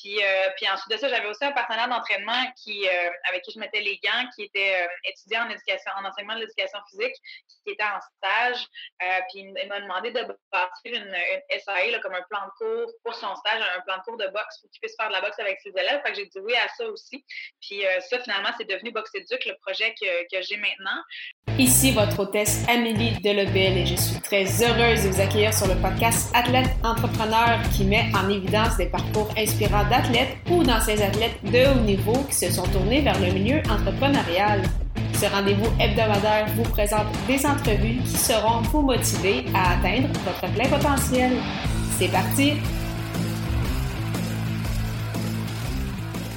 Puis, euh, ensuite de ça, j'avais aussi un partenaire d'entraînement qui, euh, avec qui je mettais les gants, qui était euh, étudiant en éducation, en enseignement de l'éducation physique, qui était en stage. puis il m'a demandé de bâtir une, SAE, comme un plan de cours pour son stage, un plan de cours de boxe pour qu'il puisse faire de la boxe avec ses élèves. Fait que j'ai dit oui à ça aussi. Puis ça, finalement, c'est devenu Boxe Éduc, le projet que, que j'ai maintenant. Ici votre hôtesse Amélie Delobel et je suis très heureuse de vous accueillir sur le podcast Athlète Entrepreneur qui met en évidence des parcours inspirants d'athlètes ou d'anciens athlètes de haut niveau qui se sont tournés vers le milieu entrepreneurial. Ce rendez-vous hebdomadaire vous présente des entrevues qui seront vous motiver à atteindre votre plein potentiel. C'est parti!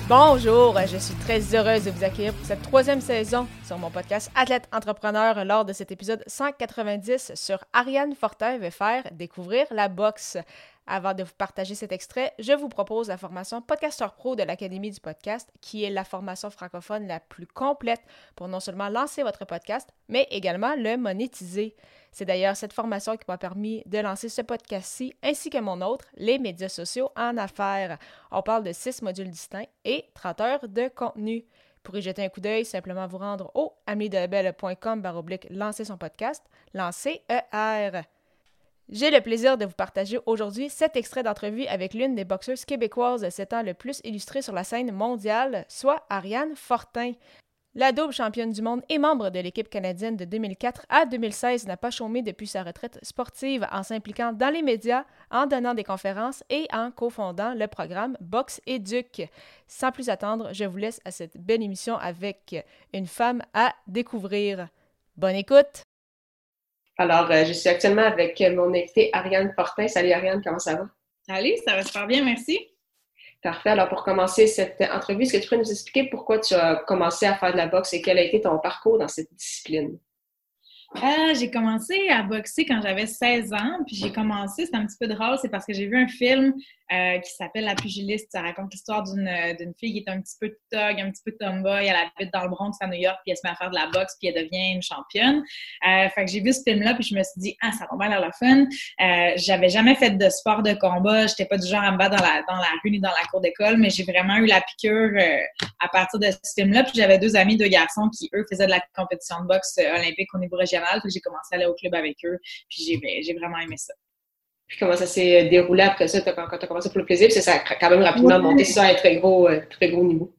Bonjour, je suis très heureuse de vous accueillir pour cette troisième saison sur mon podcast Athlète Entrepreneur lors de cet épisode 190 sur Ariane Fortin veut faire découvrir la boxe. Avant de vous partager cet extrait, je vous propose la formation Podcaster Pro de l'Académie du podcast, qui est la formation francophone la plus complète pour non seulement lancer votre podcast, mais également le monétiser. C'est d'ailleurs cette formation qui m'a permis de lancer ce podcast-ci, ainsi que mon autre, les médias sociaux en affaires. On parle de six modules distincts et 30 heures de contenu. Pour y jeter un coup d'œil, simplement vous rendre au amiedelabel.com baroblique lancer son podcast, lancer ER. J'ai le plaisir de vous partager aujourd'hui cet extrait d'entrevue avec l'une des boxeuses québécoises s'étant le plus illustrée sur la scène mondiale, soit Ariane Fortin. La double championne du monde et membre de l'équipe canadienne de 2004 à 2016 n'a pas chômé depuis sa retraite sportive en s'impliquant dans les médias, en donnant des conférences et en cofondant le programme Box Éduc. Sans plus attendre, je vous laisse à cette belle émission avec une femme à découvrir. Bonne écoute! Alors, euh, je suis actuellement avec mon invité Ariane Fortin. Salut Ariane, comment ça va? Salut, ça va super bien, merci. Parfait. Alors, pour commencer cette entrevue, est-ce que tu pourrais nous expliquer pourquoi tu as commencé à faire de la boxe et quel a été ton parcours dans cette discipline? Euh, j'ai commencé à boxer quand j'avais 16 ans, puis j'ai commencé, c'est un petit peu drôle, c'est parce que j'ai vu un film euh, qui s'appelle La pugiliste. Ça raconte l'histoire d'une, euh, d'une fille qui est un petit peu thug, un petit peu tomboy. Elle habite dans le Bronx à New York, puis elle se met à faire de la boxe, puis elle devient une championne. Euh, fait que j'ai vu ce film-là, puis je me suis dit, ah, ça va bien la fun. Euh, j'avais jamais fait de sport de combat. J'étais pas du genre à me battre dans la, dans la rue ni dans la cour d'école, mais j'ai vraiment eu la piqûre à partir de ce film-là. Puis j'avais deux amis, deux garçons qui, eux, faisaient de la compétition de boxe olympique au niveau régional. Puis j'ai commencé à aller au club avec eux, puis j'ai, j'ai vraiment aimé ça. Puis comment ça s'est euh, déroulé après ça, quand tu as commencé pour le plaisir? Que ça a quand même rapidement monté sur un très gros, euh, très gros niveau.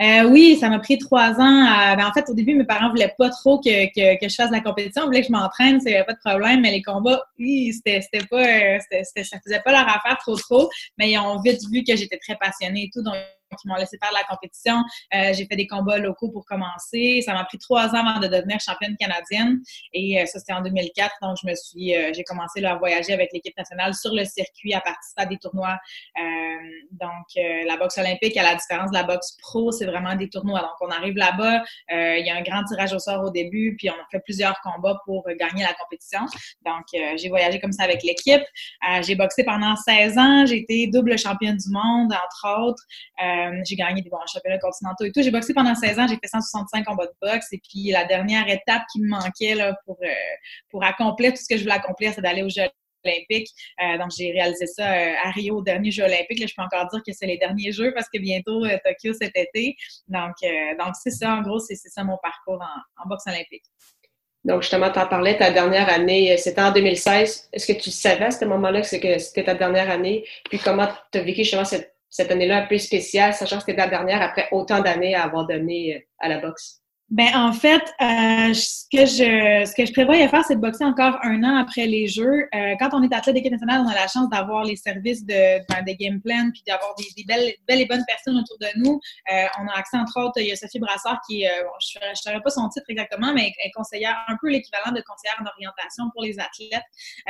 Euh, oui, ça m'a pris trois ans. Ben, en fait, au début, mes parents voulaient pas trop que, que, que je fasse la compétition. Ils voulaient que je m'entraîne, c'est pas de problème. Mais les combats, oui, c'était, pas, c'était, ça faisait pas leur affaire trop trop. Mais ils ont vite vu que j'étais très passionnée et tout. Donc, qui m'ont laissé faire la compétition. Euh, j'ai fait des combats locaux pour commencer. Ça m'a pris trois ans avant de devenir championne canadienne. Et euh, ça, c'était en 2004. Donc, je me suis, euh, j'ai commencé à voyager avec l'équipe nationale sur le circuit, à participer à des tournois. donc, la boxe olympique, à la différence de la boxe pro, c'est vraiment des tournois. Donc, on arrive là-bas, il y a un grand tirage au sort au début, puis on fait plusieurs combats pour gagner la compétition. Donc, j'ai voyagé comme ça avec l'équipe. j'ai boxé pendant 16 ans. J'ai été double championne du monde, entre autres. J'ai gagné des bons championnats continentaux et tout. J'ai boxé pendant 16 ans, j'ai fait 165 combats de boxe. Et puis la dernière étape qui me manquait là, pour, euh, pour accomplir tout ce que je voulais accomplir, c'est d'aller aux Jeux olympiques. Euh, donc, j'ai réalisé ça à Rio, au dernier Jeux olympiques. Là, je peux encore dire que c'est les derniers Jeux parce que bientôt, Tokyo cet été. Donc, c'est ça, en gros, c'est ça mon parcours en, boxe olympique. Donc, justement, tu en parlais, ta dernière année, c'était en 2016. Est-ce que tu savais à ce moment-là que c'était ta dernière année? Puis comment tu as vécu justement cette cette année-là un peu spéciale, sachant que c'était la dernière après autant d'années à avoir donné euh, à la boxe? Ben en fait, euh, ce que je ce que je prévoyais faire, c'est de boxer encore un an après les Jeux. Euh, quand on est athlète d'équipe nationale, on a la chance d'avoir les services de, ben, des game plans puis d'avoir des, des, belles, belles et bonnes personnes autour de nous. Euh, on a accès entre autres, il y a Sophie Brassard qui, euh, je ne saurais pas son titre exactement, mais est conseillère, un peu l'équivalent de conseillère en orientation pour les athlètes.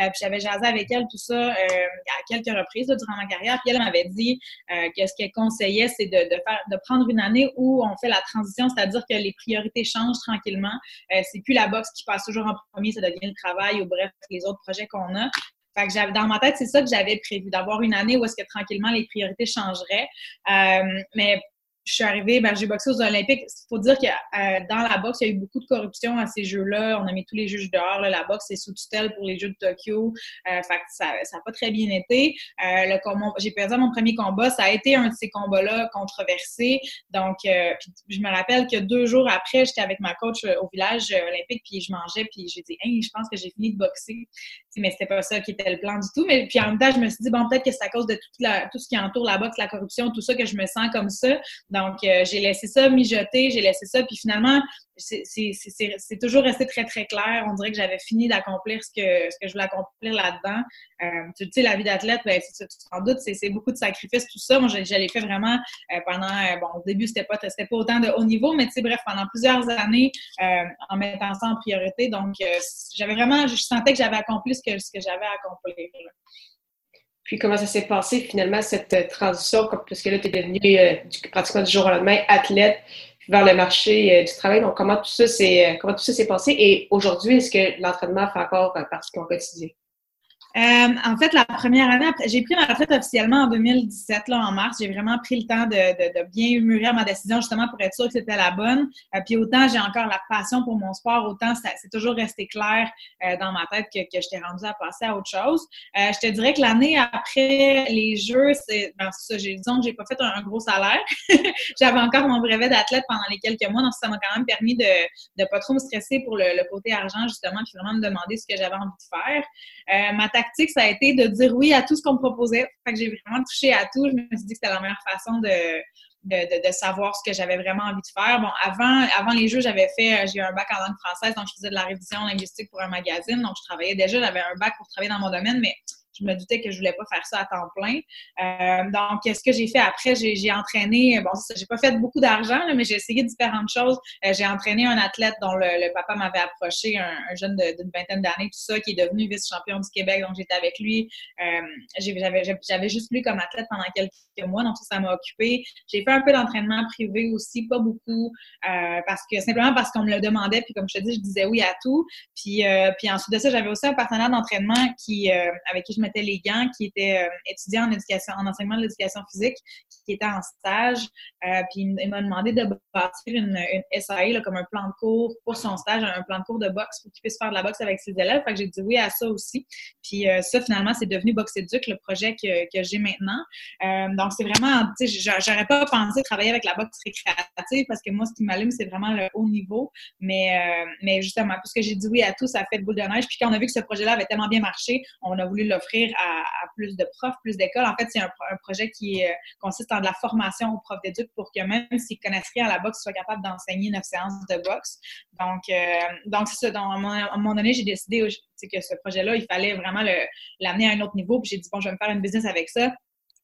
Euh, puis j'avais jasé avec elle tout ça à quelques reprises durant ma carrière. Puis elle m'avait dit que ce qu'elle conseillait, c'est de, de faire de prendre une année où on fait la transition, c'est-à-dire que les priorités change tranquillement. Euh, c'est plus la boxe qui passe toujours en premier, ça devient le travail ou bref, les autres projets qu'on a. Fait que dans ma tête, c'est ça que j'avais prévu, d'avoir une année où est-ce que tranquillement les priorités changeraient. Euh, mais je suis arrivée, ben, j'ai boxé aux Olympiques. Il faut dire que euh, dans la boxe, il y a eu beaucoup de corruption à ces jeux-là. On a mis tous les juges dehors. La boxe est sous tutelle pour les Jeux de Tokyo. Euh, fait ça n'a pas très bien été. Euh, j'ai perdu mon premier combat. Ça a été un de ces combats-là controversés. Donc, euh, je me rappelle que deux jours après, j'étais avec ma coach au village olympique, puis je mangeais, puis j'ai dit, hey, je pense que j'ai fini de boxer. Mais c'était pas ça qui était le plan du tout. Mais puis en même temps, je me suis dit, bon, peut-être que c'est à cause de tout ce qui entoure la boxe, la corruption, tout ça, que je me sens comme ça. Donc, euh, j'ai laissé ça mijoter, j'ai laissé ça, puis finalement, c'est toujours resté très, très clair. On dirait que j'avais fini d'accomplir ce que, je voulais accomplir là-dedans. Euh, tu sais, la vie d'athlète, ben, tu t'en doutes, c'est beaucoup de sacrifices, tout ça. Moi, je, l'ai fait vraiment euh, pendant, bon, au début, c'était pas, pas autant de haut niveau, mais tu sais, bref, pendant plusieurs années, en mettant ça en priorité. Donc, j'avais vraiment, je sentais que j'avais accompli ce que j'avais à accomplir. Puis comment ça s'est passé finalement cette euh, transition, parce que là, tu es devenu euh, pratiquement du jour au lendemain athlète vers le marché euh, du travail. Donc comment tout ça s'est comment tout ça s'est passé? Et aujourd'hui, est-ce que l'entraînement fait encore partie de ton quotidien? Euh, en fait, la première année, j'ai pris ma retraite officiellement en 2017, là, en mars. J'ai vraiment pris le temps de, bien mûrir ma décision justement pour être sûre que c'était la bonne. Euh, puis autant j'ai encore la passion pour mon sport, autant c'est toujours resté clair euh, dans ma tête que, que j'étais rendue à passer à autre chose. je te dirais que l'année après les Jeux, c'est ben, ça, disons que j'ai pas fait un, gros salaire. J'avais encore mon brevet d'athlète pendant les quelques mois, donc ça m'a quand même permis de ne pas trop me stresser pour le, côté argent justement, puis vraiment me demander ce que j'avais envie de faire. Tactique, ça a été de dire oui à tout ce qu'on me proposait. Que j'ai vraiment touché à tout. Je me suis dit que c'était la meilleure façon de, de, de, savoir ce que j'avais vraiment envie de faire. Bon, avant, avant les jeux, j'avais fait, j'ai eu un bac en langue française, donc je faisais de la révision linguistique pour un magazine. Donc, je travaillais déjà, j'avais un bac pour travailler dans mon domaine, mais je me doutais que je voulais pas faire ça à temps plein. Euh, donc, qu'est-ce que j'ai fait après? J'ai entraîné, bon, j'ai pas fait beaucoup d'argent, mais j'ai essayé différentes choses. Euh, j'ai entraîné un athlète dont le, papa m'avait approché, un, jeune d'une vingtaine d'années, tout ça, qui est devenu vice-champion du Québec. Donc, j'étais avec lui. Euh, J'avais juste lui comme athlète pendant quelques mois, donc ça, ça m'a occupé. J'ai fait un peu d'entraînement privé aussi, pas beaucoup, euh, parce que simplement parce qu'on me le demandait, puis comme je te dis, je disais oui à tout. Puis, puis ensuite de ça, j'avais aussi un partenaire d'entraînement qui, avec qui je mettais les gants, qui était euh, étudiant en éducation, en enseignement de l'éducation physique, qui était en stage. Euh, puis il m'a demandé de bâtir une, une SAE, comme un plan de cours pour son stage, un plan de cours de boxe pour qu'il puisse faire de la boxe avec ses élèves. Fait que j'ai dit oui à ça aussi. Puis euh, ça, finalement, c'est devenu Boxe Éduc, le projet que, que j'ai maintenant. donc c'est vraiment, tu sais, j'aurais pas pensé travailler avec la boxe récréative parce que moi, ce qui m'allume, c'est vraiment le haut niveau. Mais, mais justement, puisque j'ai dit oui à tout, ça a fait de boule de neige. Puis quand on a vu que ce projet-là avait tellement bien marché, on a voulu l'offrir à, plus de profs, plus d'écoles. En fait, c'est un, projet qui euh, consiste en de la formation aux profs d'éduc pour que même s'ils connaissent rien à la boxe, ils soient capables d'enseigner neuf séances de boxe. Donc, euh, donc c'est ça. à, un moment donné, j'ai décidé que ce projet-là, il fallait vraiment l'amener à un autre niveau. Puis j'ai dit, bon, je vais me faire une business avec ça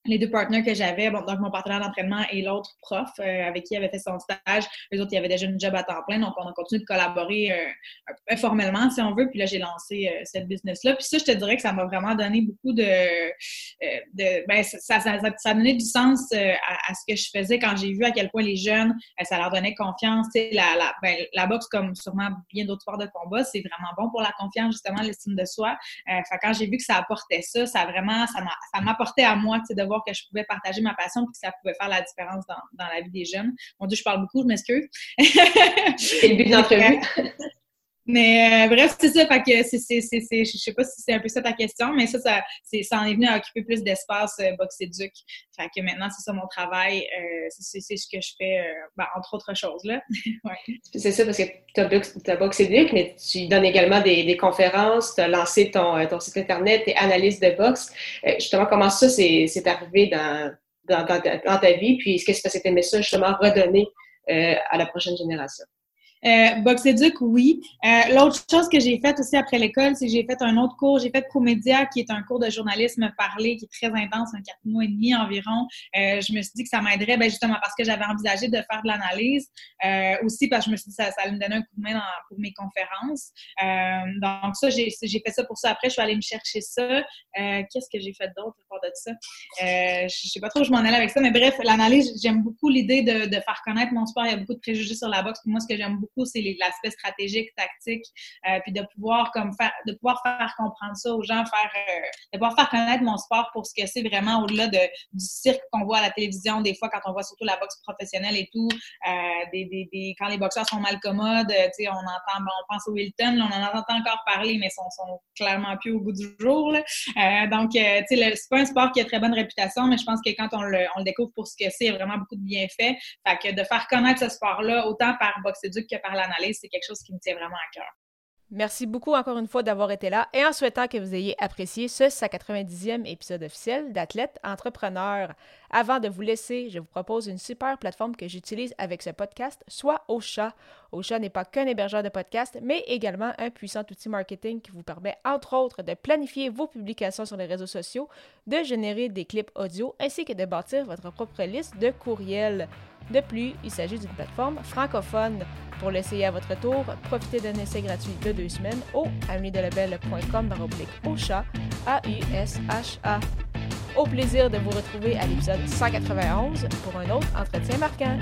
les deux partenaires que j'avais, donc mon partenaire d'entraînement et l'autre prof euh, avec qui il avait fait son stage, les autres, il y avait déjà une job à temps plein, donc on a continué de collaborer euh, informellement, si on veut, puis là, j'ai lancé euh, cette business-là. Puis ça, je te dirais que ça m'a vraiment donné beaucoup de... de ben, ça, ça, ça, ça, a donné du sens à, ce que je faisais quand j'ai vu à quel point les jeunes, ça leur donnait confiance. La, la, ben, la boxe, comme sûrement bien d'autres sports de combat, c'est vraiment bon pour la confiance, justement, l'estime de soi. Quand j'ai vu que ça apportait ça, ça vraiment, ça m'apportait à moi, tu de voir que je pouvais partager ma passion et que ça pouvait faire la différence dans, dans la vie des jeunes. Mon Dieu, je parle beaucoup, je m'excuse. C'est le but de l'entrevue. Mais euh, bref, c'est ça. Fait que c'est, c'est, c'est, je sais pas si c'est un peu ça ta question, mais ça, ça, c'est, ça en est venu à occuper plus d'espace euh, Box Éduc. Fait que maintenant, c'est ça mon travail. Euh, c'est, c'est, ce que je fais, euh, ben, entre autres choses. Là. ouais. C'est ça, parce que tu as, Box Éduc, mais tu donnes également des, des conférences, tu as lancé ton, ton site Internet, tes analyses de boxe. justement, comment ça, c'est, c'est arrivé dans, dans, ta, vie? Puis, est-ce que c'est aimé ça, justement, redonner à la prochaine génération? Euh, oui. Euh, L'autre chose que j'ai faite aussi après l'école, c'est que j'ai fait un autre cours. J'ai fait Promédia, qui est un cours de journalisme parlé, qui est très intense, un quatre mois et demi environ. Euh, je me suis dit que ça m'aiderait, ben, justement parce que j'avais envisagé de faire de l'analyse. Euh, aussi parce que je me suis dit que ça, ça allait me donner un coup de main dans, pour mes conférences. Donc ça, j'ai fait ça pour ça. Après, je suis allée me chercher ça. Qu'est-ce que j'ai fait d'autre à part de ça? je sais pas trop où je m'en allais avec ça, mais bref, l'analyse, j'aime beaucoup l'idée de, de, faire connaître mon sport. Il y a beaucoup de préjugés sur la boxe. Moi, ce que j'aime beaucoup, beaucoup, c'est l'aspect stratégique, tactique, euh, puis de pouvoir comme faire, de pouvoir faire comprendre ça aux gens, euh, de pouvoir faire connaître mon sport pour ce que c'est vraiment au-delà de, du cirque qu'on voit à la télévision, des fois quand on voit surtout la boxe professionnelle et tout, euh, des, des, des, quand les boxeurs sont mal commodes, tu sais, on entend, bon, on pense au Wilton, on en entend encore parler, mais sont, sont clairement plus au bout du jour. Là. donc, tu sais, c'est pas un sport qui a très bonne réputation, mais je pense que quand on le, découvre pour ce que c'est, il y a vraiment beaucoup de bienfaits. Fait de faire connaître ce sport-là, autant par Boxe que par l'analyse, c'est quelque chose qui me tient vraiment à cœur. Merci beaucoup encore une fois d'avoir été là et en souhaitant que vous ayez apprécié ce 190e épisode officiel d'Athlète Entrepreneur. Avant de vous laisser, je vous propose une super plateforme que j'utilise avec ce podcast, soit Ocha. Ocha n'est pas qu'un hébergeur de podcast, mais également un puissant outil marketing qui vous permet entre autres de planifier vos publications sur les réseaux sociaux, de générer des clips audio ainsi que de bâtir votre propre liste de courriels. De plus, il s'agit d'une plateforme francophone. Pour l'essayer à votre tour, profitez d'un essai gratuit de deux semaines au amiedelabel.com au chat A-U-S-H-A. Au plaisir de vous retrouver à l'épisode 191 pour un autre entretien marquant.